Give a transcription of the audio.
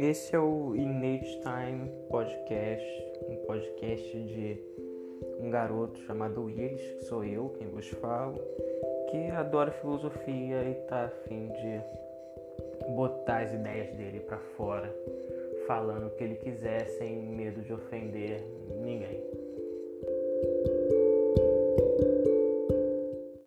Esse é o Innate Time Podcast, um podcast de um garoto chamado Willis, que sou eu, quem vos falo, que adora filosofia e tá afim de botar as ideias dele para fora, falando o que ele quiser sem medo de ofender.